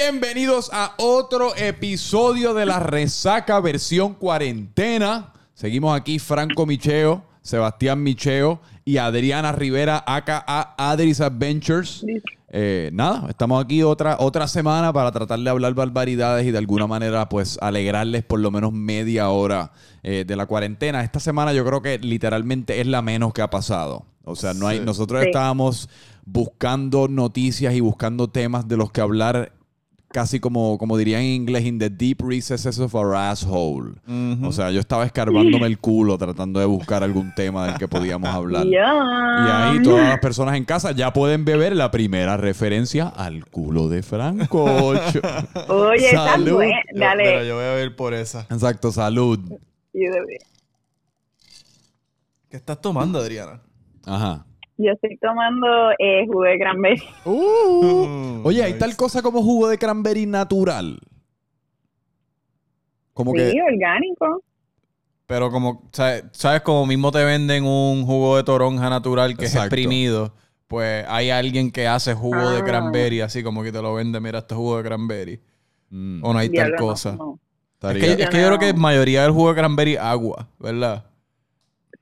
Bienvenidos a otro episodio de la Resaca versión cuarentena. Seguimos aquí Franco Micheo, Sebastián Micheo y Adriana Rivera, acá a Adris Adventures. Eh, nada, estamos aquí otra, otra semana para tratar de hablar barbaridades y de alguna manera pues alegrarles por lo menos media hora eh, de la cuarentena. Esta semana yo creo que literalmente es la menos que ha pasado. O sea, no hay, nosotros Sí. estábamos buscando noticias y buscando temas de los que hablar casi como, como dirían en inglés, in the deep recesses of our asshole. O sea, yo estaba escarbándome el culo tratando de buscar algún tema del que podíamos hablar. Y ahí todas las personas en casa ya pueden beber la primera referencia al culo de Franco. Oye, está Salud. bueno. Yo- Dale. Pero yo voy a ver por esa. Exacto, salud. ¿Qué estás tomando, Adriana? Ajá. Yo estoy tomando eh, jugo de cranberry. Uh. Oye, hay tal cosa como jugo de cranberry natural. Como Sí, que orgánico. Pero como, ¿sabes? ¿sabes? Como mismo te venden un jugo de toronja natural que Exacto. es exprimido, pues hay alguien que hace jugo de Ah. cranberry, así como que te lo vende, mira, este jugo de cranberry. Mm, O no hay tal cosa. no. Es que, es que yo creo que mayoría del jugo de cranberry es agua, ¿verdad?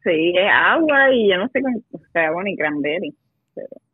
Sí, es agua y yo no sé cómo. O sea, bueno, y cranberry.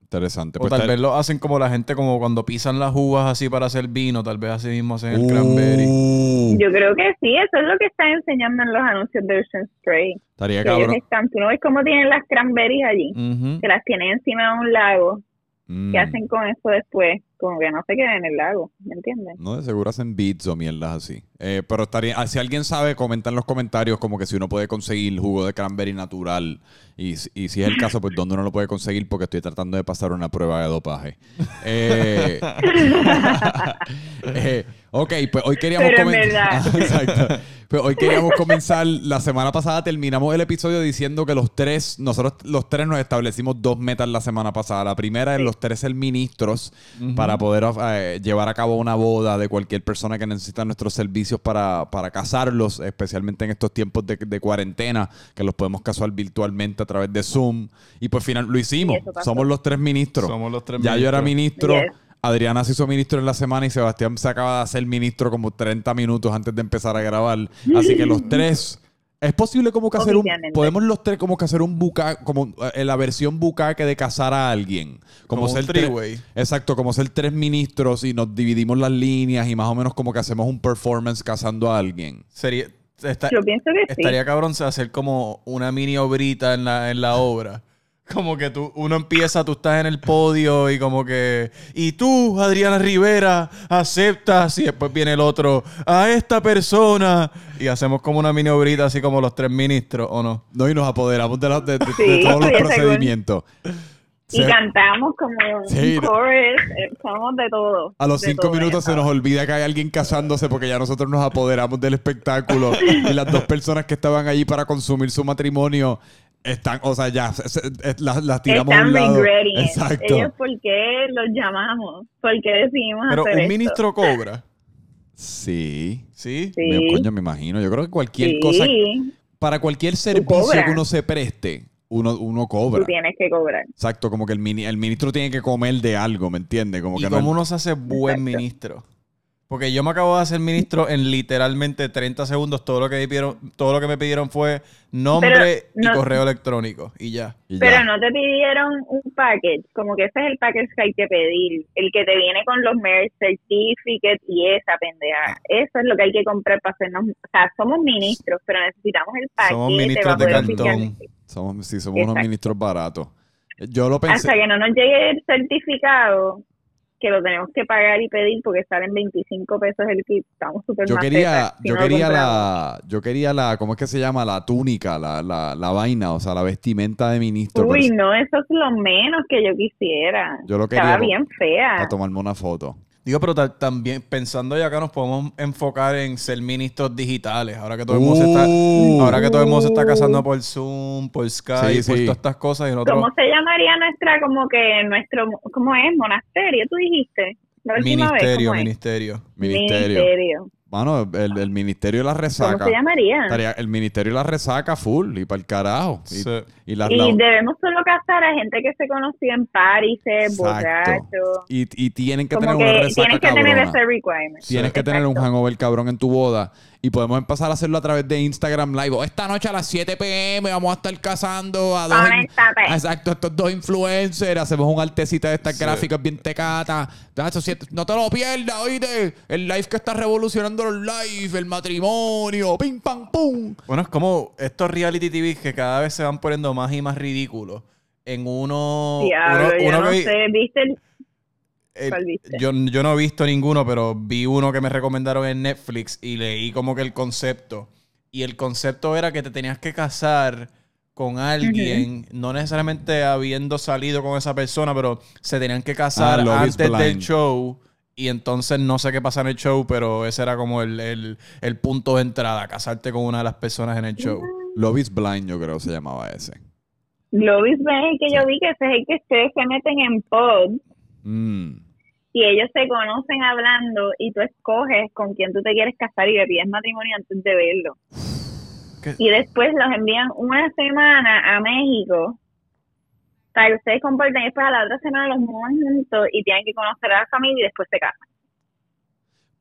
interesante. O Pues tal tal- vez lo hacen como la gente como cuando pisan las uvas así para hacer vino, tal vez así mismo hacen el cranberry. Uh, Yo creo que sí, eso es lo que están enseñando en los anuncios de Ocean Spray. estaría ellos cabrón. están, tú no ves cómo tienen las cranberries allí, Ujú. que las tienen encima de un lago. Mm. ¿Qué hacen con eso después? Como que no se queden en el lago, ¿me entiendes? No, de seguro hacen beats o mierdas así. Eh, pero estaría, ah, si alguien sabe, comenta en los comentarios como que si uno puede conseguir jugo de cranberry natural. Y, si- y si es el caso, pues dónde uno lo puede conseguir porque estoy tratando de pasar una prueba de dopaje. Eh, eh, ok, pues hoy queríamos Pero en comen- verdad. Ah, exacto. Pues hoy queríamos comenzar. La semana pasada terminamos el episodio diciendo que los tres, nosotros los tres nos establecimos dos metas la semana pasada. La primera es los tres ser ministros para poder eh, llevar a cabo una boda de cualquier persona que necesita nuestros servicios para, para casarlos, especialmente en estos tiempos de, de cuarentena, que los podemos casar virtualmente a través de Zoom. Y pues final lo hicimos. Somos los tres ministros. Somos los tres ya yo era ministro. Yes. Adriana se hizo ministro en la semana y Sebastián se acaba de hacer ministro como 30 minutos antes de empezar a grabar. Así que los tres. Es posible como que hacer un. Podemos los tres como que hacer un buca, como eh, la versión bucaque de casar a alguien. Como, Como ser tres-. Exacto, como ser tres ministros y nos dividimos las líneas y más o menos como que hacemos un performance casando a alguien. Sería, está- Yo pienso que sí. estaría cabrón hacer como una mini obrita en la, en la obra. Como que tú, uno empieza, tú estás en el podio y como que, y tú, Adriana Rivera, aceptas y después viene el otro, a esta persona y hacemos como una mini obrita así como los tres ministros, ¿o no? No, y nos apoderamos de, la- de- de- Sí, de todos los procedimientos. Y Se- cantamos como Sí, un chorus, eh, somos de todo. A los cinco todo, minutos se nos olvida que hay alguien casándose porque ya nosotros nos apoderamos del espectáculo y las dos personas que estaban allí para consumir su matrimonio están, o sea, ya se- se- eh, las, las tiramos a Están un lado. Exacto. Ellos, ¿por qué los llamamos? ¿Por qué decidimos Pero hacer un esto? ministro cobra, Sí. ¿sí? Sí. Me- coño, me imagino. Yo creo que cualquier Sí, cosa, para cualquier servicio que uno se preste, uno, uno tú cobra. tienes que cobrar. Exacto, como que el, mini- el ministro tiene que comer de algo, ¿me entiendes? Como ¿Y que no cómo el- uno se hace buen Exacto. ministro? Porque yo me acabo de hacer ministro en literalmente 30 segundos. Todo lo que me pidieron, todo lo que me pidieron fue nombre no- y correo electrónico. Y ya. y Pero ya. no te pidieron un package, como que ese es el package que hay que pedir, el que te viene con los marriage certificates y esa pendeja. Eso es lo que hay que comprar para hacernos, o sea, somos ministros, pero necesitamos el paquete Somos ministros de oficialmente. Somos, sí, somos unos ministros baratos. Yo lo pensé. Hasta que no nos llegue el certificado, que lo tenemos que pagar y pedir porque salen 25 pesos el kit, estamos súper Yo quería, si yo no quería la, yo quería la, ¿cómo es que se llama? La túnica, la, la, la vaina, o sea, la vestimenta de ministro. Uy, no, eso es lo menos que yo quisiera. Yo lo quería Estaba bien fea. para tomarme una foto. Digo, pero ta- también pensando ya acá nos podemos enfocar en ser ministros digitales. Ahora que todo el mundo se está, Uh. ahora que todo el mundo se está casando por Zoom, por Skype, Sí, por sí. todas estas cosas y nosotros ¿Cómo se llamaría nuestra, como que nuestro, ¿cómo es? Monasterio, tú dijiste. La última vez, ministerio, ¿cómo es? ministerio. Ministerio. Ministerio. Mano, el, el Ministerio de la ¿Cómo Resaca. se llamaría? estaría- el Ministerio de la Resaca full y para el carajo. Y, Sí. y la- Y la- debemos solo casar a gente que se conoció en Paris, Exacto. borracho. y, y tienen que Como tener una que resaca tienes que tener cabrona. ese requirement. Tienes que tener un hangover cabrón en tu boda. Y podemos empezar a hacerlo a través de Instagram Live. O esta noche a las 7 pm vamos a estar casando a dos. Conéctate. Exacto, estos dos influencers. Hacemos un artecita de estas Sí. gráficas bien tecata. No te lo pierdas, oíste. El live que está revolucionando los live, el matrimonio, pim pam pum. Bueno, es como estos reality TV que cada vez se van poniendo más y más ridículos. En uno. Diablo, uno- yo uno no que- sé, ¿viste? el- eh, yo, yo no he visto ninguno, pero vi uno que me recomendaron en Netflix y leí como que el concepto. Y el concepto era que te tenías que casar con alguien, no necesariamente habiendo salido con esa persona, pero se tenían que casar Ah, Love is antes del Blind. show. Y entonces no sé qué pasa en el show, pero ese era como el, el- el punto de entrada, casarte con una de las personas en el show. Love is Blind, yo creo que se llamaba ese. Globis Bay, que yo vi que ese es el que ustedes se meten en pod Mm. y ellos se conocen hablando y tú escoges con quién tú te quieres casar y le pides matrimonio antes de verlo. ¿Qué? Y después los envían una semana a México para que ustedes compartan y después a la otra semana los muevan juntos y tienen que conocer a la familia y después se casan.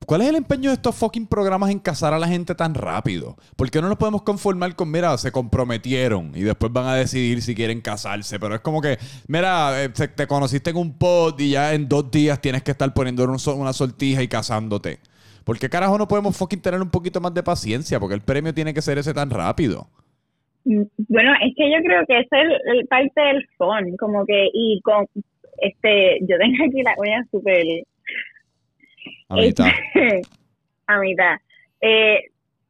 ¿Cuál es el empeño de estos fucking programas en casar a la gente tan rápido? ¿Por qué no nos podemos conformar con, mira, se comprometieron y después van a decidir si quieren casarse? Pero es como que, mira, eh, te conociste en un pod y ya en dos días tienes que estar poniendo una sortija y casándote. ¿Por qué carajo no podemos fucking tener un poquito más de paciencia? Porque el premio tiene que ser ese tan rápido. Mm, Bueno, es que yo creo que es el, parte del fun, como que, y con, este, yo tengo aquí la uña súper A mitad. Eh,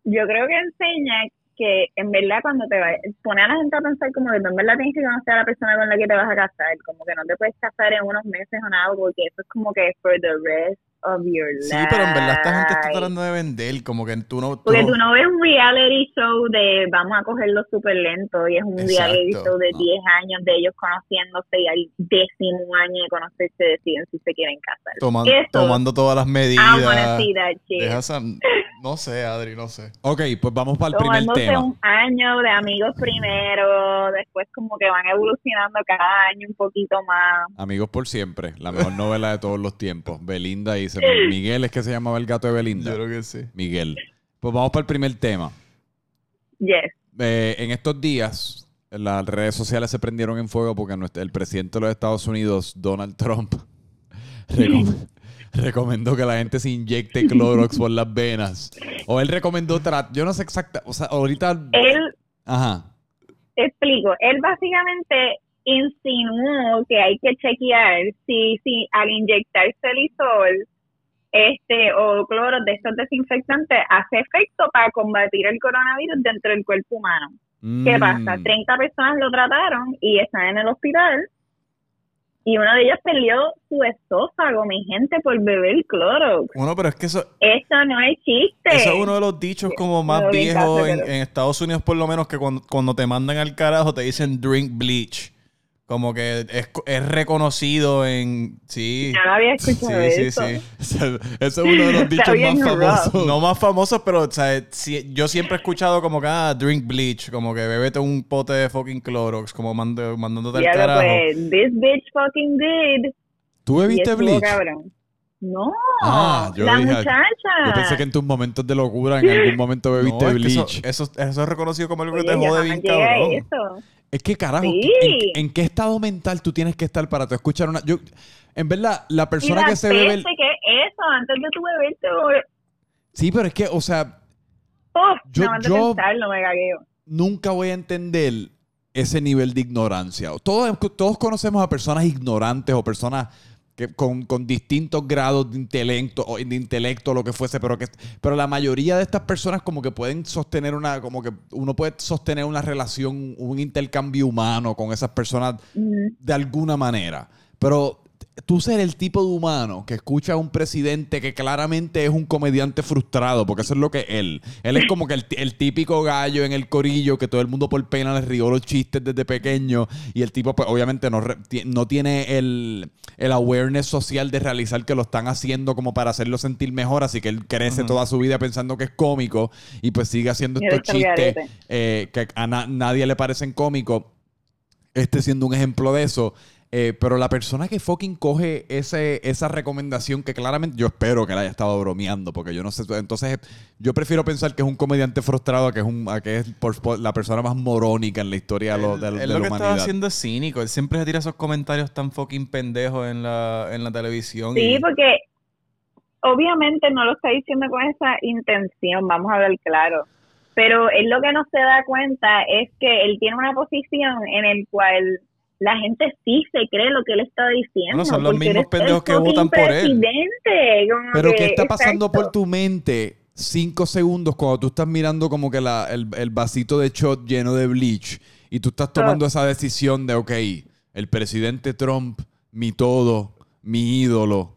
yo creo que enseña que en verdad cuando te va, pone a la gente a pensar como que tú en verdad tienes que conocer a la persona con la que te vas a casar, como que no te puedes casar en unos meses o nada, porque eso es como que for the rest of your life. Sí, pero en verdad esta gente está tratando de vender, como que tú no... tú Porque tú no ves un reality show de vamos a cogerlo súper lento y es un reality Exacto. show de No. 10 años de ellos conociéndose y al décimo año de conocerse deciden si se quieren casar. toman- Eso, tomando todas las medidas. esa- No sé, Adri, no sé. Ok, pues vamos para el primer tema. un año de amigos primero, después como que van evolucionando cada año un poquito más. Amigos por siempre, la mejor novela de todos los tiempos. Belinda y Miguel es que se llamaba el gato de Belinda. Yo creo que sí. Miguel. Pues vamos para el primer tema. Yes. Eh, en estos días, las redes sociales se prendieron en fuego porque el presidente de los Estados Unidos, Donald Trump, recom- recomendó que la gente se inyecte Clorox por las venas. O él recomendó, yo no sé exacta, o sea, ahorita... Él, Ajá. te explico, él básicamente insinuó que hay que chequear si, si al inyectarse el isol este, o cloro de estos desinfectantes hace efecto para combatir el coronavirus dentro del cuerpo humano. ¿Qué Mm. pasa? 30 personas lo trataron y están en el hospital. Y uno de ellos perdió su esófago, mi gente, por beber cloro. Bueno, pero es que eso, Eso no es chiste. eso es uno de los dichos como más No, viejos en, Estados Unidos, por lo menos, que cuando, cuando te mandan al carajo te dicen drink bleach. Como que es, es reconocido en... Sí. Yo no había Sí, escuchado sí, eso. sí. Ese ese es uno de los dichos más rough. famosos. No más famosos, pero o sea, sí, yo siempre he escuchado como que, ah, drink bleach, como que bebete un pote de fucking Clorox, como mando- mandándote al carajo. pues, this bitch fucking did. ¿Tú bebiste bleach? cabrón. No, Ah, yo la dije- muchacha. Yo pensé que en tus momentos de locura en algún momento bebiste No, es que eso, bleach. eso, eso es reconocido como algo que te jode bien cabrón. Es que carajo, Sí. ¿en, en qué estado mental tú tienes que estar para te escuchar una... Yo, en verdad, la Y persona la que se bebe... el- que es eso, antes de tu beberte, Sí, pero es que, o sea, uf, Yo- de yo- pensarlo me cagueo. nunca voy a entender ese nivel de ignorancia. Todos, todos conocemos a personas ignorantes o personas que, con, con distintos grados de intelecto o de intelecto lo que fuese, pero que pero la mayoría de estas personas como que pueden sostener una como que uno puede sostener una relación, un intercambio humano con esas personas de alguna manera. Pero tú ser el tipo de humano que escucha a un presidente que claramente es un comediante frustrado, porque eso es lo que él. Él es como que el, el típico gallo en el corillo que todo el mundo por pena le rió los chistes desde pequeño y el tipo pues obviamente no, no tiene el, el awareness social de realizar que lo están haciendo como para hacerlo sentir mejor, así que él crece toda su vida pensando que es cómico y pues sigue haciendo Y estos chistes eh, que a na- nadie le parecen cómicos este siendo un ejemplo de eso. Eh, pero la persona que fucking coge ese, esa recomendación que claramente yo espero que la haya estado bromeando, porque yo no sé. Entonces, yo prefiero pensar que es un comediante frustrado a que es, un, a que es por- por la persona más morónica en la historia de, lo- de- de Él la lo que está humanidad. haciendo es cínico. Él siempre se tira esos comentarios tan fucking pendejos en la, en la televisión. Sí, y- porque obviamente no lo está diciendo con esa intención, vamos a ver claro. Pero él lo que no se da cuenta es que él tiene una posición en el cual la gente sí se cree lo que él está diciendo. Bueno, son los mismos pendejos que votan por él. Pero que, ¿qué está pasando exacto. por tu mente cinco segundos cuando tú estás mirando como que la- el, el vasito de shot lleno de bleach y tú estás tomando esa decisión de, ok, el presidente Trump, mi todo, mi ídolo,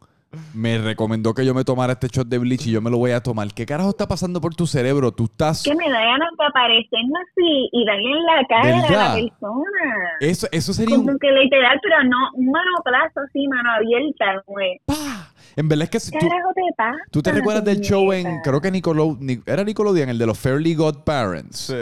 me recomendó que yo me tomara este shot de bleach y yo me lo voy a tomar. ¿Qué carajo está pasando por tu cerebro? Tú estás... que me da ganas de aparecerme así y darle en la cara a ¿Verdad? la persona. Eso, eso sería un... Como que literal, pero no, un manoplazo así, mano abierta, güey. ¡Pah! En verdad es que si ¿Qué tú... carajo te pasa? ¿Tú te recuerdas del show en, creo que Nicolo, Ni- era Nickelodeon, el de los Fairly Godparents? Sí.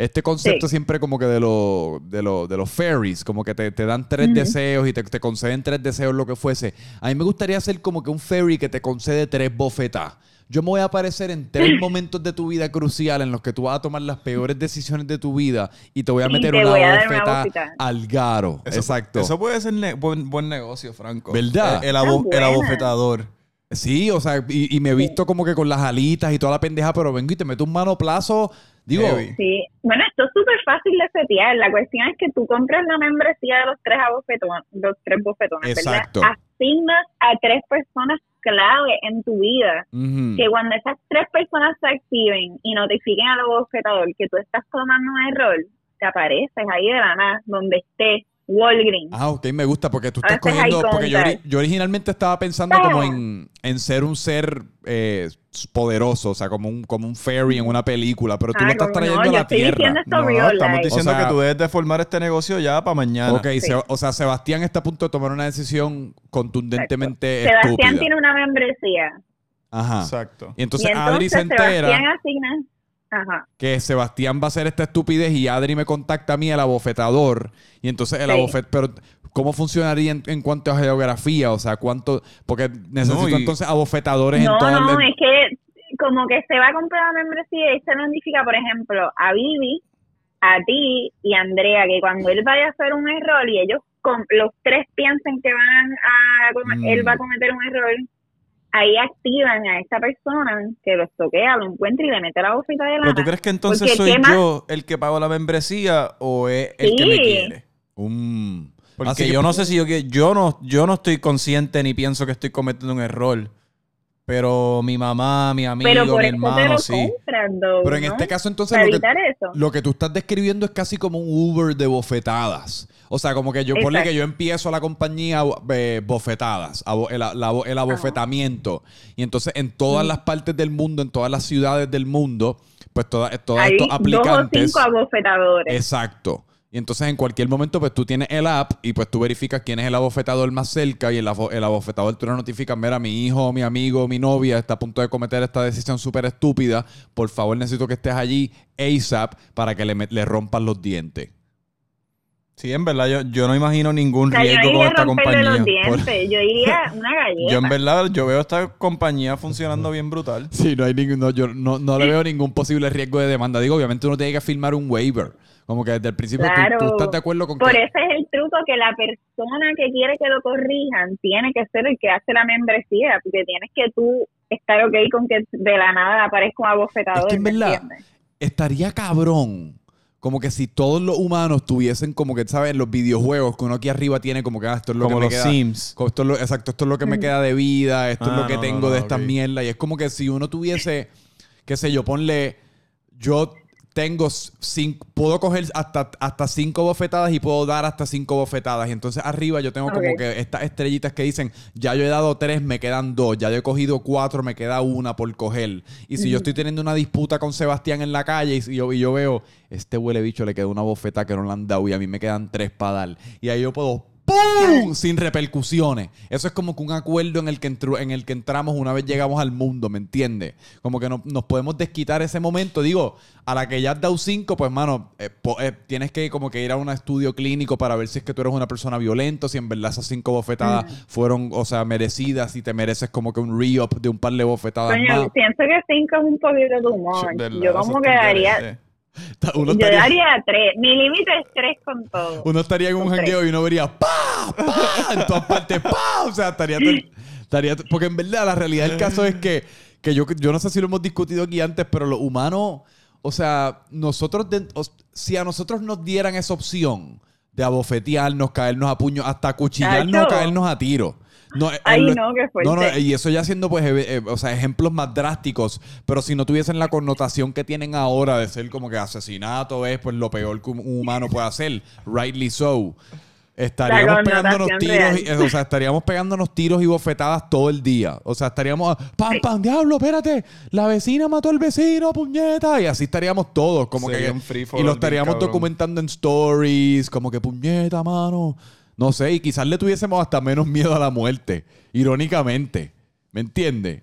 Este concepto Sí. siempre como que de, lo- de, lo- de los fairies, como que te, te dan tres deseos y te, te conceden tres deseos, lo que fuese. A mí me gustaría ser como que un fairy que te concede tres bofetas. Yo me voy a aparecer en tres momentos de tu vida crucial en los que tú vas a tomar las peores decisiones de tu vida y te voy a meter te una voy a dar una bofeta bofetada. al garo. Eso- Exacto. Eso puede ser ne- buen, buen negocio, Franco. ¿Verdad? El, el abo- el abofetador. Sí, o sea, y, y me he visto como que con las alitas y toda la pendeja, pero vengo y te meto un manoplazo. Digo. Sí, bueno, esto es súper fácil de setear. La cuestión es que tú compras la membresía de los tres abofetones, los tres bofetones, Exacto. ¿verdad? Asignas a tres personas clave en tu vida. Que cuando esas tres personas se activen y notifiquen al abofetador que tú estás tomando un error, te apareces ahí de la nada, donde estés, Walgreens. Ah, ok, me gusta porque tú estás hay cogiendo. Porque yo, yo originalmente estaba pensando Ah. como en, en ser un ser eh, poderoso, o sea, como un, como un fairy en una película, pero tú Ah, lo estás trayendo no, a la tierra. No, real estamos life. diciendo O sea- que tú debes de formar este negocio ya para mañana. Ok, Sí. se- o sea, Sebastián está a punto de tomar una decisión contundentemente Sebastián estúpida. tiene una membresía. Ajá. Exacto. Y entonces, y entonces Adri se entera Sebastián asigna. Ajá. que Sebastián va a hacer esta estupidez y Adri me contacta a mí, el abofetador. Y entonces el Sí. abofet... Pero, ¿cómo funcionaría en, en cuanto a geografía? O sea, ¿cuánto...? Porque necesito No, y- entonces abofetadores en No, todas no, las... es que como que se va a comprar la membresía y se notifica, por ejemplo, a Vivi, a ti y a Andrea, que cuando él vaya a hacer un error y ellos com- los tres piensen que van a Mm. él va a cometer un error, ahí activan a esa persona que los toquea, lo encuentra y le mete la bofeta de la ¿Pero tú crees que entonces soy yo el que pago la membresía o es el que me quiere? Mm. Porque Así que- yo no sé si yo que yo no yo no estoy consciente ni pienso que estoy cometiendo un error. Pero mi mamá, mi amigo, Pero por mi hermano, sí. Pero en ¿no? este caso entonces lo que, eso. lo que tú estás describiendo es casi como un Uber de bofetadas. O sea, como que yo ponle que yo empiezo la compañía eh, bofetadas, abo- el, la- el abofetamiento. Y entonces en todas las partes del mundo, en todas las ciudades del mundo, pues todas, todos Hay estos dos o aplicantes... cinco abofetadores. Exacto. Y entonces en cualquier momento pues tú tienes el app y pues tú verificas quién es el abofetador más cerca y el, abo- el abofetador tú le notificas, mira, mi hijo, mi amigo, mi novia está a punto de cometer esta decisión súper estúpida, por favor necesito que estés allí ASAP para que le, le rompan los dientes. Sí, en verdad, yo, yo no imagino ningún O sea, riesgo con iría esta los compañía. yo iría una galleta. Yo en verdad, yo veo esta compañía funcionando bien brutal. Sí, no hay ningún, no, yo no, no le veo ningún posible riesgo de demanda. Digo, obviamente uno tiene que firmar un waiver. Como que desde el principio tú- Claro. tú, estás de acuerdo con Por que... eso es el truco que la persona que quiere que lo corrijan tiene que ser el que hace la membresía, porque tienes que tú estar ok con que de la nada aparezca un abofetador. Es que en ¿me verdad entiendes? estaría cabrón. Como que si todos los humanos tuviesen como que, ¿sabes? Los videojuegos que uno aquí arriba tiene como que ah, esto es lo Como que me los queda. Sims. Esto es lo- exacto, esto es lo que me Mm. queda de vida, esto es Ah, lo que no, tengo no, de no, estas ok. mierdas. Y es como que si uno tuviese, qué sé yo, ponle, yo tengo cinco, puedo coger hasta, hasta cinco bofetadas y puedo dar hasta cinco bofetadas. Y entonces arriba yo tengo como que estas estrellitas que dicen, ya yo he dado tres, me quedan dos, ya yo he cogido cuatro, me queda una por coger. Y si yo estoy teniendo una disputa con Sebastián en la calle y, si yo, y yo veo, este huele bicho le queda una bofeta que no le han dado y a mí me quedan tres para dar. Y ahí yo puedo ¡Pum! Sin repercusiones. Eso es como que un acuerdo en el que, entru- en el que entramos una vez llegamos al mundo, ¿me entiendes? Como que no- nos podemos desquitar ese momento. Digo, a la que ya has dado cinco, pues, mano, eh, po- eh, tienes que como que ir a un estudio clínico para ver si es que tú eres una persona violenta, si en verdad esas cinco bofetadas fueron, o sea, merecidas, si te mereces como que un re-up de un par de bofetadas Coño, más. pienso que cinco es un poquito tu humor. ¿Verdad? Yo como que daría, yo daría tres. Mi límite es tres con todo. uno estaría en un jangueo y uno vería ¡pa! ¡pa! En todas partes ¡pa! O sea, estaría, estaría porque en verdad la realidad del caso es que, que yo, yo no sé si lo hemos discutido aquí antes, pero los humanos, o sea, nosotros, de- o- si a nosotros nos dieran esa opción de abofetearnos, caernos a puños, hasta cuchillarnos o caernos a tiro. No, eh, Ay, lo- no, qué fuerte. no, no, y eso ya siendo, pues, eh, eh, o sea, ejemplos más drásticos, pero si no tuviesen la connotación que tienen ahora de ser como que asesinato es, pues, lo peor que un humano puede hacer, rightly so. Estaríamos pegándonos tiros, y, o sea, estaríamos pegándonos tiros y bofetadas todo el día. O sea, estaríamos, pam, pam, diablo, espérate, la vecina mató al vecino, puñeta, y así estaríamos todos, como Sería que, un free for y lo estaríamos documentando en stories, como que puñeta, mano. No sé, y quizás le tuviésemos hasta menos miedo a la muerte, irónicamente. ¿Me entiendes?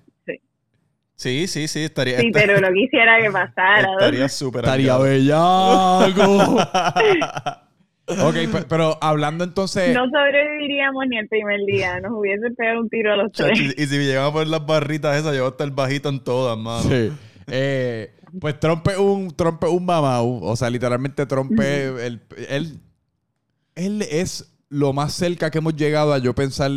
Sí, sí, sí, estaría. Sí, pero no quisiera que pasara. Estaría súper. Estaría bellaco. ok, pe- pero hablando entonces. No sobreviviríamos ni el primer día. Nos hubiese pegado un tiro a los tres. y y si me llegan a poner las barritas esas, yo voy a estar bajito en todas, mano. Sí. Eh, pues Trump es un, Trump es un mamau. O sea, literalmente Trump es. Él, él, él es lo más cerca que hemos llegado a yo pensar.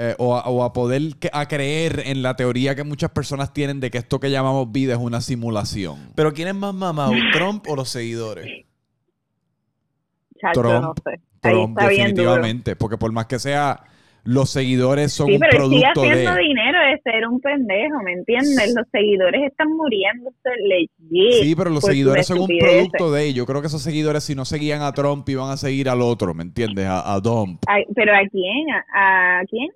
eh, o, a, o a poder que- a creer en la teoría que muchas personas tienen de que esto que llamamos vida es una simulación. Pero ¿quién es más mamado, Trump o los seguidores? Chacho, Trump, no sé. Ahí Trump, definitivamente. Porque por más que sea, los seguidores son Sí, un pero sigue producto haciendo de. dinero de ser un pendejo, ¿me entiendes? Los seguidores están muriéndose legit. Sí, pero los seguidores son un producto de. Yo creo que esos seguidores, si no seguían a Trump, iban a seguir al otro, ¿me entiendes? A, a Dump. ¿Pero a quién? ¿A, a quién?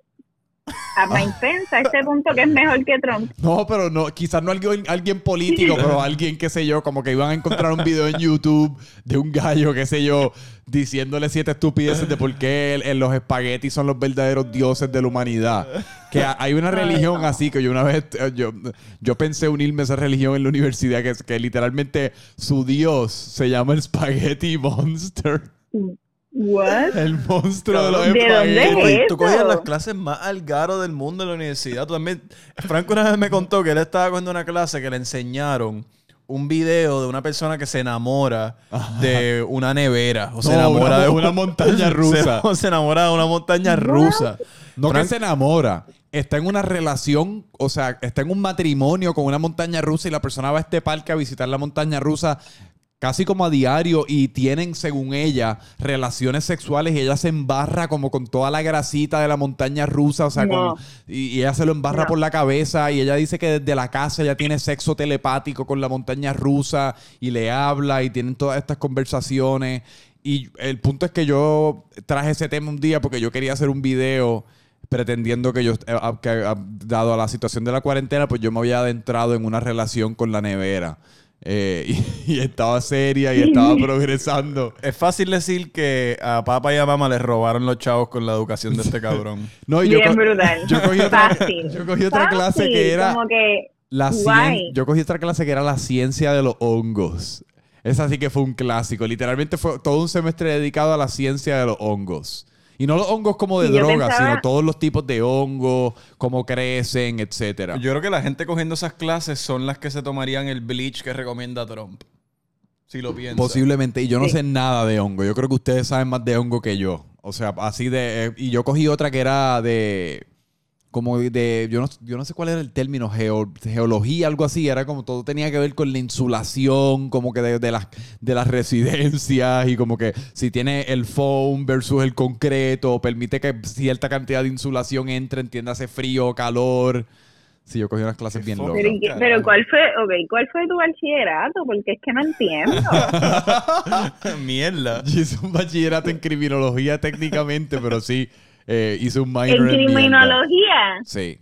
A Mike Pence, a este punto que es mejor que Trump. No, pero no, quizás no alguien, alguien político, pero alguien, qué sé yo, como que iban a encontrar un video en YouTube de un gallo, qué sé yo, diciéndole siete estupideces de por qué el- el- los espaguetis son los verdaderos dioses de la humanidad. Que ha- hay una religión así que yo una vez, eh, yo, yo pensé unirme a esa religión en la universidad, que, es, que literalmente su dios se llama el Spaghetti Monster. What? El monstruo de los ¿De dónde es tú cogías las clases más al garo del mundo en la universidad. Tú también. Franco una vez me contó que él estaba cogiendo una clase que le enseñaron un video de una persona que se enamora de una nevera. O se No, enamora una- de una montaña rusa. Se, se enamora de una montaña rusa. No Frank- que se enamora. Está en una relación, o sea, está en un matrimonio con una montaña rusa y la persona va a este parque a visitar la montaña rusa casi como a diario y tienen, según ella, relaciones sexuales y ella se embarra como con toda la grasita de la montaña rusa, o sea, No. con- y, y ella se lo embarra No. por la cabeza y ella dice que desde la casa ella tiene sexo telepático con la montaña rusa y le habla y tienen todas estas conversaciones. Y el punto es que yo traje ese tema un día porque yo quería hacer un video pretendiendo que yo, eh, que, dado a la situación de la cuarentena, pues yo me había adentrado en una relación con la nevera. Eh, y, y estaba seria y estaba progresando. Es fácil decir que a papá y a mamá les robaron los chavos con la educación de este cabrón. No, y yo, Bien co- brutal. yo cogí otra, Fácil. yo cogí otra Fácil, clase que era Como que la cien- yo cogí otra clase que era la ciencia de los hongos. Esa sí que fue un clásico. Literalmente fue todo un semestre dedicado a la ciencia de los hongos. Y no los hongos como de yo droga, pensaba- sino todos los tipos de hongos, cómo crecen, etcétera. Yo creo que la gente cogiendo esas clases son las que se tomarían el bleach que recomienda Trump. Si lo piensas. Posiblemente. Y yo no Sí. sé nada de hongo. Yo creo que ustedes saben más de hongo que yo. O sea, así de... eh, y yo cogí otra que era de... Como de... Yo no, yo no sé cuál era el término. geo- geología, algo así. Era como todo tenía que ver con la insulación, como que de, de las, de las residencias y como que si tiene el foam versus el concreto, permite que cierta cantidad de insulación entre, entiéndase frío calor. Sí, yo cogí unas clases bien locas. Pero, ¿y qué- Carajo. pero ¿cuál fue, okay, ¿cuál fue tu bachillerato? Porque es que no entiendo. Mierda. Yo hice un bachillerato en criminología técnicamente, pero sí eh, hice un minor en en mierda. criminología, Sí.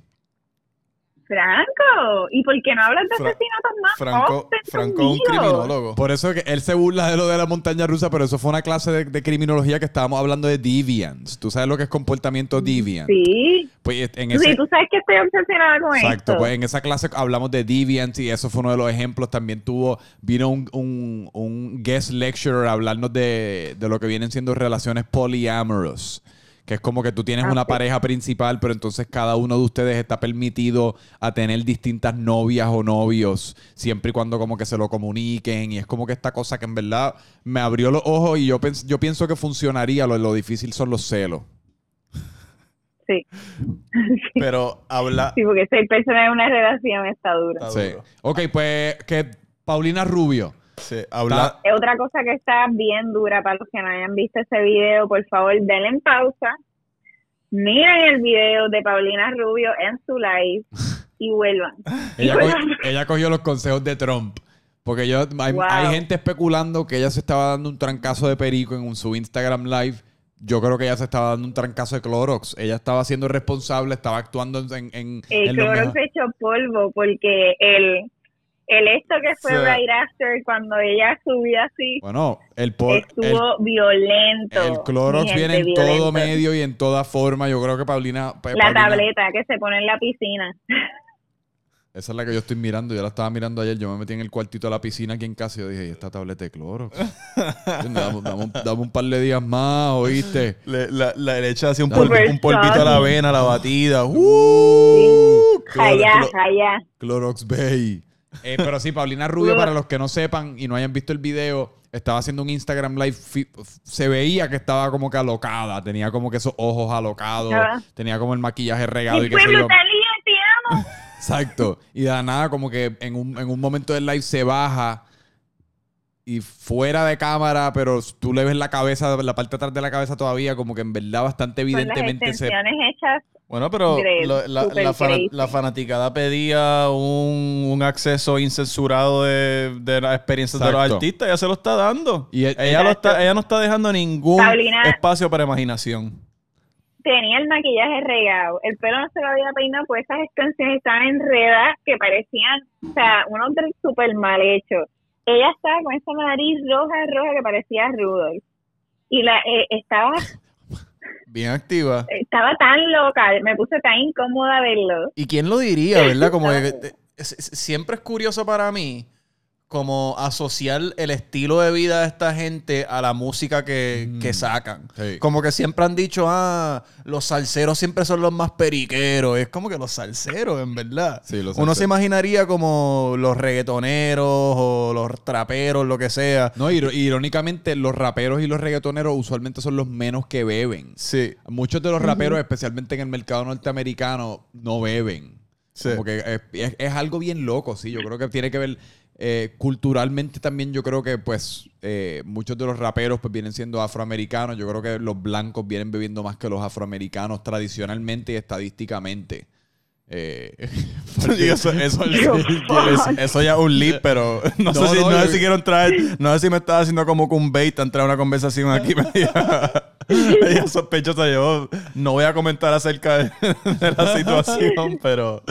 Franco. ¿Y por qué no hablas de Fra- asesinatos más Franco, Franco es un criminólogo. Por eso que él se burla de lo de la montaña rusa, pero eso fue una clase de, de criminología que estábamos hablando de deviance. ¿Tú sabes lo que es comportamiento deviant? Sí. Pues en Sí, tú sabes que estoy obsesionada con Exacto, esto. pues en esa clase hablamos de deviance y eso fue uno de los ejemplos. También tuvo, vino un, un, un guest lecturer a hablarnos de, de lo que vienen siendo relaciones polyamorous. Que es como que tú tienes Ah, una sí. pareja principal, pero entonces cada uno de ustedes está permitido a tener distintas novias o novios, siempre y cuando como que se lo comuniquen. Y es como que esta cosa que en verdad me abrió los ojos y yo, pens- yo pienso que funcionaría. Lo, lo difícil son los celos. Sí. Pero habla. sí, porque seis personas en una relación está dura. Está Sí. duro. Ok, pues que Paulina Rubio. Sí, habla. Es otra cosa que está bien dura para los que no hayan visto ese video, por favor, denle en pausa, miren el video de Paulina Rubio en su live y vuelvan. Ella, Y cogió los consejos de Trump. Porque yo, hay, Wow. hay gente especulando que ella se estaba dando un trancazo de perico en un- su Instagram Live. Yo creo que ella se estaba dando un trancazo de Clorox. Ella estaba siendo responsable, estaba actuando en... en, El en Clorox hecho polvo porque el, el esto que fue Sí. right after cuando ella subió así Bueno, el, por, el, estuvo violento. el Clorox gente, viene en todo medio y en toda forma. Yo creo que Paulina... La Paulina- tableta que se pone en la piscina. Esa es la que yo estoy mirando. Yo la estaba mirando ayer. Yo me metí en el cuartito de la piscina aquí en casa y yo dije, ¿y esta tableta de Clorox? dame, dame un- dame un par de días más, ¿oíste? Le, la, la- le echa así un, polvi- un polvito a la avena, la batida. ¡Uh! Allá, allá. Clorox Bay. Eh, pero sí, Paulina Rubio, para los que no sepan y no hayan visto el video, estaba haciendo un Instagram Live. Se veía que estaba como que alocada. Tenía como que esos ojos alocados. Ajá. Tenía como el maquillaje regado y sé pueblo lío, te amo. Exacto. Y de la nada, como que en un, en un momento del live se baja y fuera de cámara, pero tú le ves la cabeza, la parte de atrás de la cabeza todavía, como que en verdad bastante las evidentemente se. extensiones hechas Bueno, pero la, super fanaticada pedía un, un acceso incensurado de, de las experiencias de los artistas. Ella se lo está dando. Y el- ella, lo está, ella no está dejando ningún Paulina- espacio para imaginación. tenía el maquillaje regado, el pelo no se lo había peinado, pues esas extensiones estaban enredadas que parecían, o sea, unos súper mal hechos. Ella estaba con esa nariz roja, roja que parecía Rudolph. Y la eh, estaba Bien activa. estaba tan loca, me puse tan incómoda verlo. ¿Y quién lo diría, verdad? Como que, eh, siempre es curioso para mí como asociar el estilo de vida de esta gente a la música que, Mm. que sacan. Sí. Como que siempre han dicho, ah, los salseros siempre son los más periqueros. Es como que los salseros, en verdad. Sí, los Uno se imaginaría como los reggaetoneros o los traperos, lo que sea. No, iro- irónicamente, los raperos y los reggaetoneros usualmente son los menos que beben. Sí. Muchos de los raperos, especialmente en el mercado norteamericano, no beben. Sí. Como que es, es- es algo bien loco, sí. Yo creo que tiene que ver eh, culturalmente también. Yo creo que, pues, eh, muchos de los raperos pues vienen siendo afroamericanos. Yo creo que los blancos vienen bebiendo más que los afroamericanos tradicionalmente y estadísticamente. Eh, eso, eso- Dios. eso- eso ya es un leap, pero no, No, sé si, no, no sé si quiero entrar, no sé si me estaba haciendo como que un bait a entrar a una conversación aquí media, media sospechosa. Yo no voy a comentar acerca de, de la situación, pero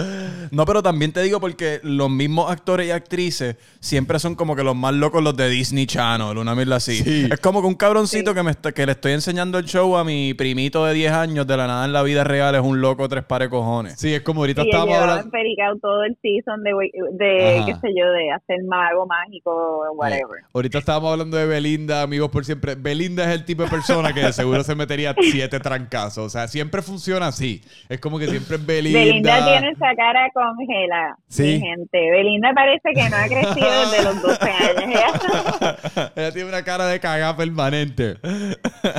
no, pero también te digo porque los mismos actores y actrices siempre son como que los más locos los de Disney Channel, una mierda así. Sí. Es como que un cabroncito que, me está- que le estoy enseñando el show a mi primito de 10 años de la nada en la vida real es un loco tres pares cojones. sí, es como ahorita Y estábamos hablando. pericado todo el season de, de qué sé yo, de hacer mago mágico, whatever. Ahorita estábamos hablando de Belinda, amigos por siempre. Belinda es el tipo de persona que de seguro se metería siete trancazos. O sea, siempre funciona así. Es como que siempre es Belinda. Belinda tiene esa cara congela, Sí. gente. Belinda parece que no ha crecido desde los 12 años. Ella- tiene una cara de cagada permanente.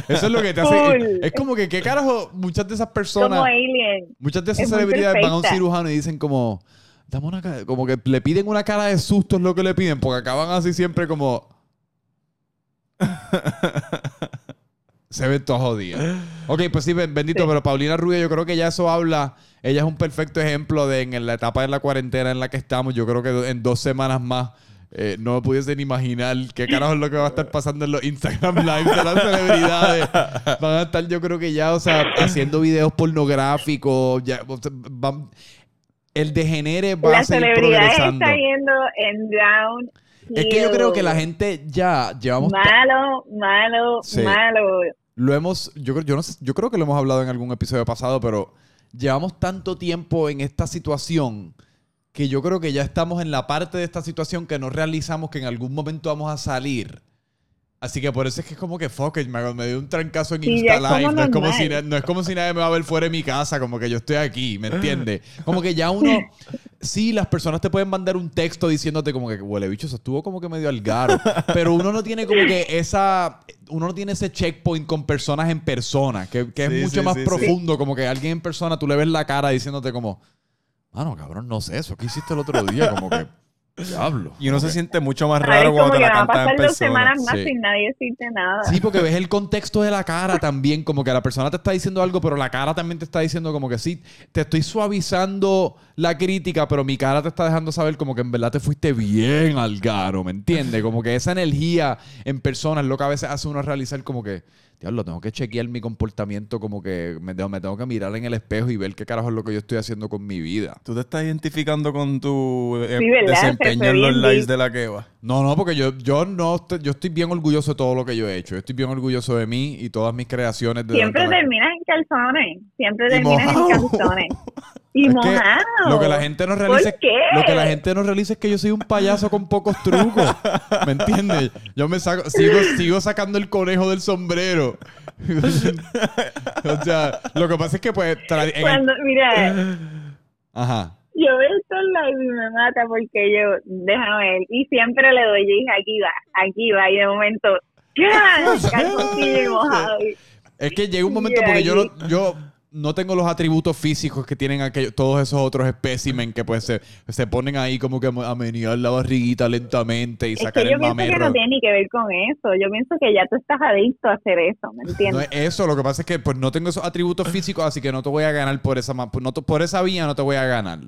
Eso es lo que te hace. Es como que, ¿qué carajo? Muchas de esas personas, como alien. muchas de esas es celebridades van a un cirujano y dicen como, dame una cara, como que le piden una cara de susto es lo que le piden, porque acaban así siempre como. Se ve todo jodida. Ok, pues sí, ben- bendito, pero Paulina Rubio, yo creo que ya eso habla. Ella es un perfecto ejemplo de en la etapa de la cuarentena en la que estamos. Yo creo que en dos semanas más eh, no me pudiesen imaginar qué carajo es lo que va a estar pasando en los Instagram Live de las celebridades. Van a estar, yo creo que ya, o sea, haciendo videos pornográficos. Ya, o sea, van- el degenere va a La seguir celebridad progresando. está yendo en down. Es que yo creo que la gente ya llevamos. Malo, malo, Sí. malo. Lo hemos, yo creo, yo no sé, yo creo que lo hemos hablado en algún episodio pasado, pero llevamos tanto tiempo en esta situación que yo creo que ya estamos en la parte de esta situación que no realizamos que en algún momento vamos a salir. Así que por eso es que es como que fuck it, me, me dio un trancazo en Insta Live. No es, como si, no es como si nadie me va a ver fuera de mi casa, como que yo estoy aquí, ¿me entiendes? Como que ya uno, sí, las personas te pueden mandar un texto diciéndote como que, huele bicho, eso estuvo como que medio al garo. Pero uno no tiene como que esa, uno no tiene ese checkpoint con personas en persona, que, que es Sí, mucho sí, más sí, sí. profundo, como que alguien en persona, tú le ves la cara diciéndote como, mano, cabrón, no sé, eso que hiciste el otro día, como que, diablo. Y uno se siente mucho más raro cuando te que la van a cantan en pasar dos persona. semanas más Sí. sin nadie decirte nada. Sí, porque ves el contexto de la cara también, como que la persona te está diciendo algo, pero la cara también te está diciendo como que sí, te estoy suavizando la crítica, pero mi cara te está dejando saber como que en verdad te fuiste bien al garo, ¿me entiendes? Como que esa energía en persona es lo que a veces hace uno realizar como que, diablo, tengo que chequear mi comportamiento, como que me tengo, me tengo que mirar en el espejo y ver qué carajo es lo que yo estoy haciendo con mi vida. ¿Tú te estás identificando con tu eh, desempeño en los deep. de la Keva? No, no, porque yo, yo no estoy, yo estoy bien orgulloso de todo lo que yo he hecho. Yo estoy bien orgulloso de mí y todas mis creaciones de Siempre terminas en calzones. Siempre terminas en calzones. Y Es que mojado. Lo que la gente no realiza, ¿Por qué? lo que la gente no realiza es que yo soy un payaso con pocos trucos. ¿Me entiendes? Yo me saco, sigo, sigo sacando el conejo del sombrero. o sea, lo que pasa es que pues en el- Cuando, mira, ajá. yo veo estos live y me mata porque yo, déjame ver, y siempre le doy, yo dije, aquí va, aquí va, y de momento, ¡ya! calzoncillo y mojado. Es que llega un momento porque yo no, yo no tengo los atributos físicos que tienen aquellos, todos esos otros espécimen que pues se, se ponen ahí como que a menear la barriguita lentamente y Es sacar que yo el pienso que no tiene ni que ver con eso. Yo pienso que ya tú estás adicto a hacer eso, ¿me No entiendes? es eso, lo que pasa es que pues no tengo esos atributos físicos, así que no te voy a ganar por esa por esa vía no te voy a ganar.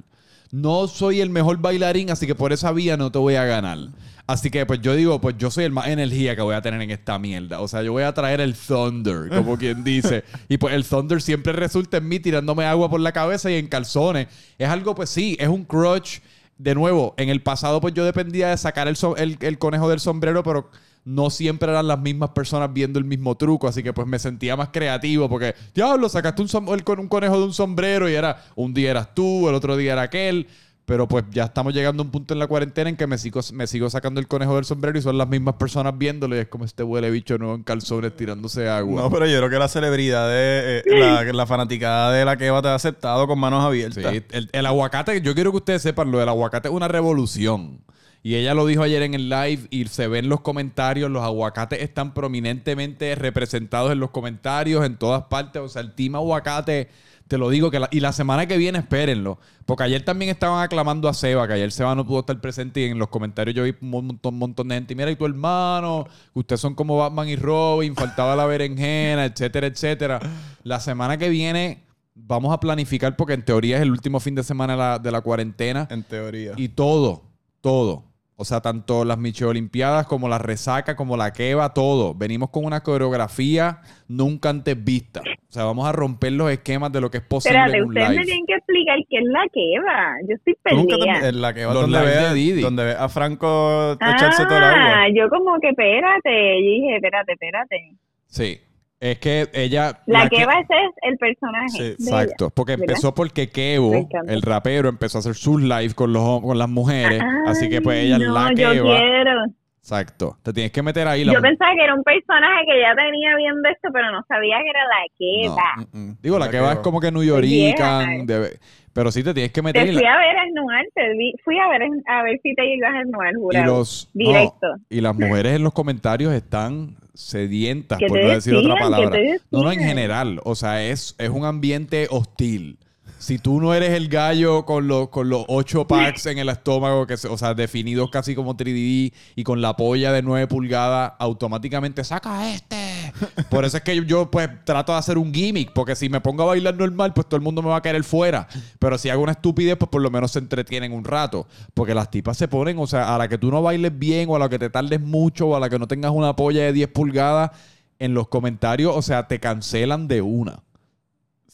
No soy el mejor bailarín, así que por esa vía no te voy a ganar. Así que pues yo digo, pues yo soy el más energía que voy a tener en esta mierda. O sea, yo voy a traer el thunder, como quien dice. Y pues el thunder siempre resulta en mí tirándome agua por la cabeza y en calzones. Es algo, pues sí, es un crutch. De nuevo, en el pasado pues yo dependía de sacar el, so- el, el conejo del sombrero, pero no siempre eran las mismas personas viendo el mismo truco, así que pues me sentía más creativo porque, diablo, sacaste un, som- el con un conejo de un sombrero y era, un día eras tú, el otro día era aquel, pero pues ya estamos llegando a un punto en la cuarentena en que me sigo, me sigo sacando el conejo del sombrero y son las mismas personas viéndolo y es como este huele bicho nuevo en calzones tirándose agua. No, pero yo creo que la celebridad de eh, la, la fanaticada de la Keva te ha aceptado con manos abiertas. Sí, el, el aguacate, yo quiero que ustedes sepan, lo del aguacate es una revolución. Y ella lo dijo ayer en el live y se ven los comentarios, los aguacates están prominentemente representados en los comentarios en todas partes. O sea, el team aguacate, te lo digo, que la- y la semana que viene espérenlo. Porque ayer también estaban aclamando a Seba, que ayer Seba no pudo estar presente y en los comentarios yo vi un montón, montón de gente. Y mira, y tu hermano, ustedes son como Batman y Robin, faltaba la berenjena, etcétera, etcétera. La semana que viene vamos a planificar porque en teoría es el último fin de semana de la, de la cuarentena En teoría. y todo, todo. O sea, tanto las Miche Olimpiadas como la resaca, como la queva, todo. Venimos con una coreografía nunca antes vista. O sea, vamos a romper los esquemas de lo que es posible Espérate, en un ustedes me tienen que explicar qué es la que va. Yo estoy ¿Tú nunca perdida. en la Los donde ve, de Didi. donde ve a Franco echarse todo el agua. Ah, yo como que espérate. Yo dije, espérate, espérate. Sí. Es que ella... La, que- que va ese es el personaje. Sí, de Exacto, porque ¿verdad? empezó porque Kevo, el rapero, empezó a hacer sus live con, los, con las mujeres. ella. así que pues ella es no, la yo Keva. quiero. Exacto. Te tienes que meter ahí la Yo pensaba que era un personaje que ya tenía viendo esto, pero no sabía que era la que No. va. Mm, mm. Digo, la, que va es como que New Yorican, vieja. debe- pero sí te tienes que meter Te y fui la- a ver a esnuar, te vi- fui a ver a ver si te ibas a y jurado. los no, Directo. y las mujeres en los comentarios están sedientas ¿Qué por no decir otra palabra no no en general o sea es es un ambiente hostil si tú no eres el gallo con los, con los ocho packs en el estómago, que se- o sea, definidos casi como 3D y con la polla de 9 pulgadas, automáticamente saca este. Por eso es que yo, yo, pues trato de hacer un gimmick, porque si me pongo a bailar normal, pues todo el mundo me va a querer fuera. Pero si hago una estupidez, pues por lo menos se entretienen un rato. Porque las tipas se ponen, o sea, a la que tú no bailes bien o a la que te tardes mucho o a la que no tengas una polla de 10 pulgadas, en los comentarios, o sea, te cancelan de una.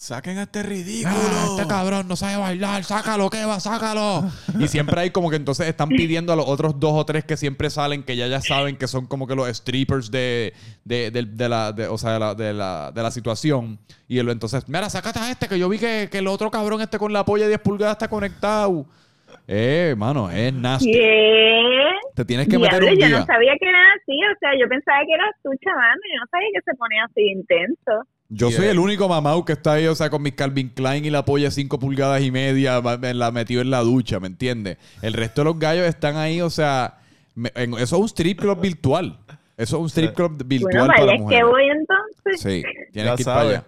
Saquen a este ridículo. Ah, este cabrón no sabe bailar, sácalo, que va, sácalo. y siempre hay como que entonces están pidiendo a los otros dos o tres que siempre salen, que ya ya saben que son como que los strippers de, de, de- de la, de- o sea, de la, de la, de la situación. Y él, entonces, mira, sácate a este, que yo vi que, que el otro cabrón este con la polla de 10 pulgadas está conectado. Eh, mano, es nasty. ¿Qué? Te tienes que meter Diablo, un yo día. no sabía que era así, o sea, yo pensaba que eras tú chavando, yo no sabía que se ponía así intenso. Yo soy Yeah. el único mamau que está ahí, o sea, con mis Calvin Klein y la polla 5 pulgadas y media me la metido en la ducha, ¿me entiendes? El resto de los gallos están ahí, o sea, me- en- eso es un strip club virtual. Eso es un strip club virtual Bueno, para vaya, es que mujeres. voy entonces. Sí, tienes Ya que ir sabes. para allá.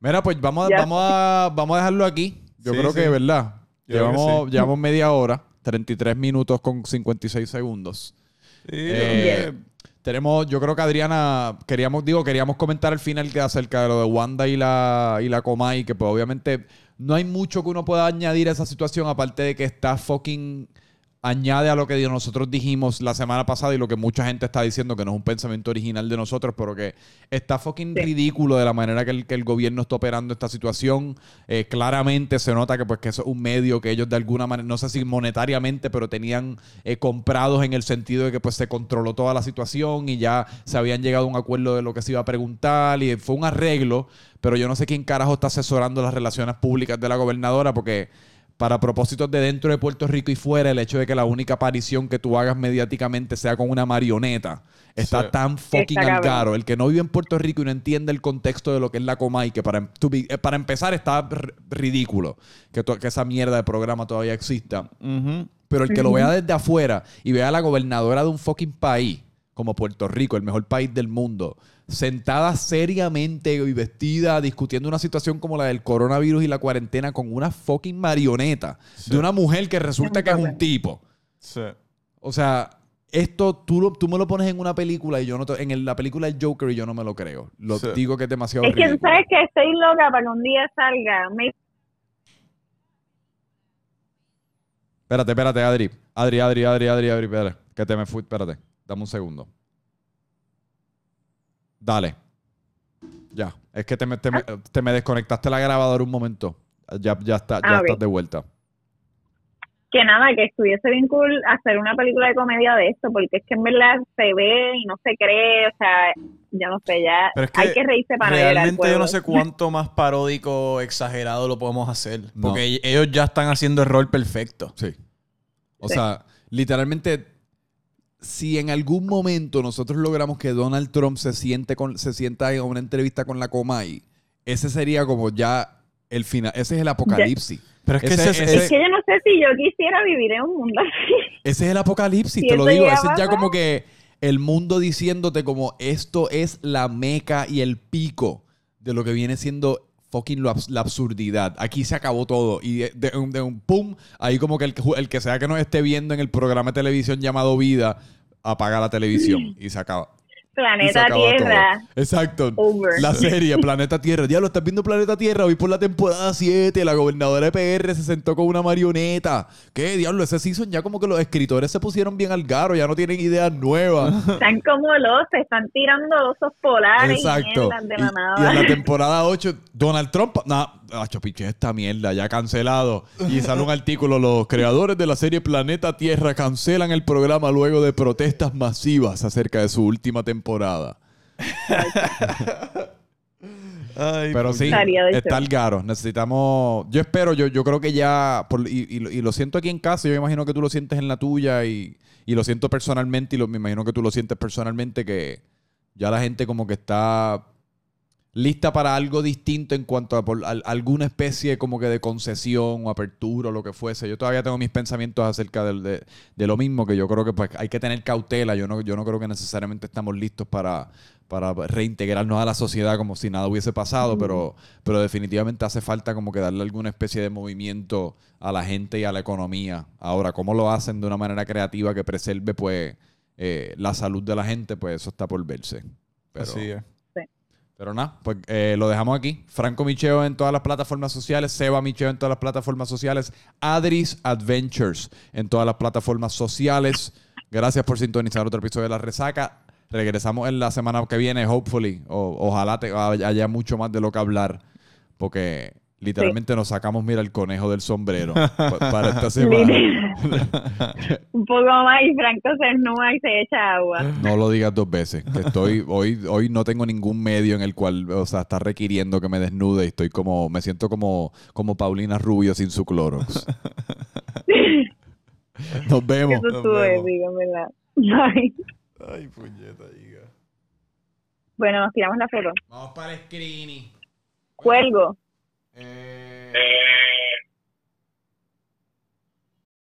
Mira, pues vamos, Ya vamos, a, vamos a dejarlo aquí. Yo Sí, creo sí. que, ¿verdad? Yo creo que Llevamos, sí. llevamos media hora, 33 minutos con 56 segundos. Sí, Eh, tenemos, yo creo que Adriana, queríamos, digo, queríamos comentar al final que acerca de lo de Wanda y la, y la Comay, que pues obviamente no hay mucho que uno pueda añadir a esa situación, aparte de que está fucking añade a lo que nosotros dijimos la semana pasada y lo que mucha gente está diciendo, que no es un pensamiento original de nosotros, pero que está fucking Sí. ridículo de la manera que el, que el gobierno está operando esta situación. Eh, claramente se nota que pues que eso es un medio que ellos de alguna manera, no sé si monetariamente, pero tenían eh, comprados en el sentido de que pues se controló toda la situación y ya se habían llegado a un acuerdo de lo que se iba a preguntar y fue un arreglo, pero yo no sé quién carajo está asesorando las relaciones públicas de la gobernadora porque para propósitos de dentro de Puerto Rico y fuera, el hecho de que la única aparición que tú hagas mediáticamente sea con una marioneta está Sí. tan fucking Está al caro. El que no vive en Puerto Rico y no entiende el contexto de lo que es la Comay, que para, em- be- eh, para empezar está ridículo que, to- que esa mierda de programa todavía exista. Pero el que lo vea desde afuera y vea a la gobernadora de un fucking país, como Puerto Rico, el mejor país del mundo, sentada seriamente y vestida discutiendo una situación como la del coronavirus y la cuarentena con una fucking marioneta de una mujer que resulta que es un tipo. Sí. O sea, esto tú, lo- tú me lo pones en una película y yo no te- en el- la película de Joker y yo no me lo creo. Lo Sí. digo que es demasiado Es que ridículo. sabes que estoy loca para que un día salga. Me Espérate, espérate, Adri. Adri, Adri, Adri, Adri, Adri, espérate. Que te me fui, espérate. Dame un segundo. Dale. Ya. Es que te me, te me- te me desconectaste la grabadora un momento. Ya, ya, está, ya Ah, estás de vuelta. que nada, que estuviese bien cool hacer una película de comedia de esto, porque es que en verdad se ve y no se cree, o sea, ya no sé, ya Pero es que hay que reírse para realmente yo no sé cuánto más paródico, exagerado lo podemos hacer. No. Porque ellos ya están haciendo el rol perfecto. Sí. O Sí. sea, literalmente, si en algún momento nosotros logramos que Donald Trump se siente con, se sienta en una entrevista con la Comay, ese sería como ya el final, ese es el apocalipsis. Pero es que Ese- ese, ese- Es que yo no sé si yo quisiera vivir en un mundo así. Ese es el apocalipsis, Si te lo digo. Ese es ya como que el mundo diciéndote como esto es la meca y el pico de lo que viene siendo fucking lo abs- la absurdidad. Aquí se acabó todo. Y de, de un, de un pum, ahí como que el, el que sea que nos esté viendo en el programa de televisión llamado Vida, apaga la televisión y se acaba. Planeta Tierra. todo. Exacto. Over. La serie Planeta Tierra. Diablo, estás viendo Planeta Tierra. Hoy por la temporada 7, la gobernadora de PR se sentó con una marioneta. ¿Qué? Diablo, ese season ya como que los escritores se pusieron bien al garo, ya no tienen ideas nuevas. Están como los, se están tirando osos polares Exacto. y de la y nada. en la temporada 8, Donald Trump, no, acho, piche, esta mierda, ya cancelado. Y sale un artículo, los creadores de la serie Planeta Tierra cancelan el programa luego de protestas masivas acerca de su última temporada. Ay, Pero sí, está el garo. Necesitamos. Yo espero, yo, yo creo que ya. por- y, y lo- y lo siento aquí en casa, yo me imagino que tú lo sientes en la tuya y, y lo siento personalmente y lo, me imagino que tú lo sientes personalmente que ya la gente como que está lista para algo distinto en cuanto a, por- al- alguna especie como que de concesión o apertura o lo que fuese. Yo todavía tengo mis pensamientos acerca del- de, de lo mismo, que yo creo que pues, hay que tener cautela. Yo no, yo no creo que necesariamente estamos listos para, para reintegrarnos a la sociedad como si nada hubiese pasado, pero, pero definitivamente hace falta como que darle alguna especie de movimiento a la gente y a la economía. Ahora, ¿cómo lo hacen de una manera creativa que preserve pues eh, la salud de la gente? Pues eso está por verse. Pero, Así es. Pero nada, pues eh, lo dejamos aquí. Franco Micheo en todas las plataformas sociales, Seba Micheo en todas las plataformas sociales, Adris Adventures en todas las plataformas sociales. Gracias por sintonizar otro episodio de La Resaca. Regresamos en la semana que viene, hopefully. Ojalá te- haya mucho más de lo que hablar, porque literalmente nos sacamos, mira, el conejo del sombrero pa- para esta semana. Un poco más y Franco se desnuda y se echa agua. No lo digas dos veces. que estoy hoy hoy no tengo ningún medio en el cual, o sea, está requiriendo que me desnude y estoy como me siento como como Paulina Rubio sin su Clorox. Nos vemos. Eso en verdad. Bye. Ay, puñeta, diga. Bueno, nos tiramos la foto. Vamos para el screening. Cuelgo. Eh,